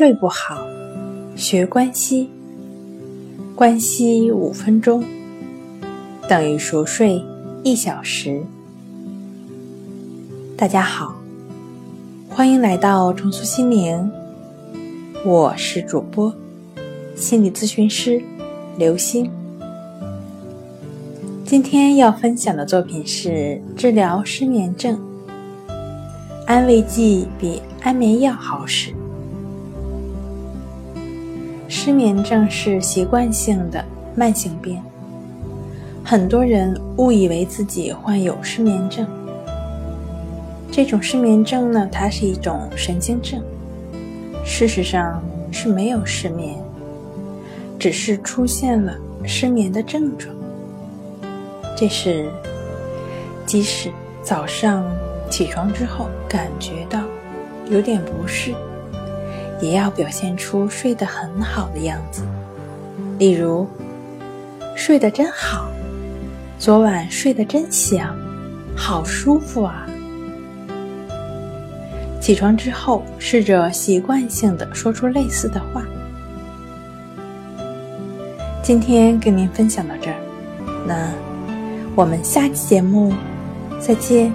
睡不好，学关西。关西五分钟等于熟睡一小时。大家好，欢迎来到重塑心灵，我是主播心理咨询师刘星。今天要分享的作品是治疗失眠症，安慰剂比安眠药好使。失眠症是习惯性的慢性病，很多人误以为自己患有失眠症。这种失眠症呢，它是一种神经症，事实上是没有失眠，只是出现了失眠的症状。这是，即使早上起床之后感觉到有点不适，也要表现出睡得很好的样子。例如，睡得真好，昨晚睡得真香，好舒服啊！起床之后，试着习惯性的说出类似的话。今天跟您分享到这儿，那。我们下期节目再见。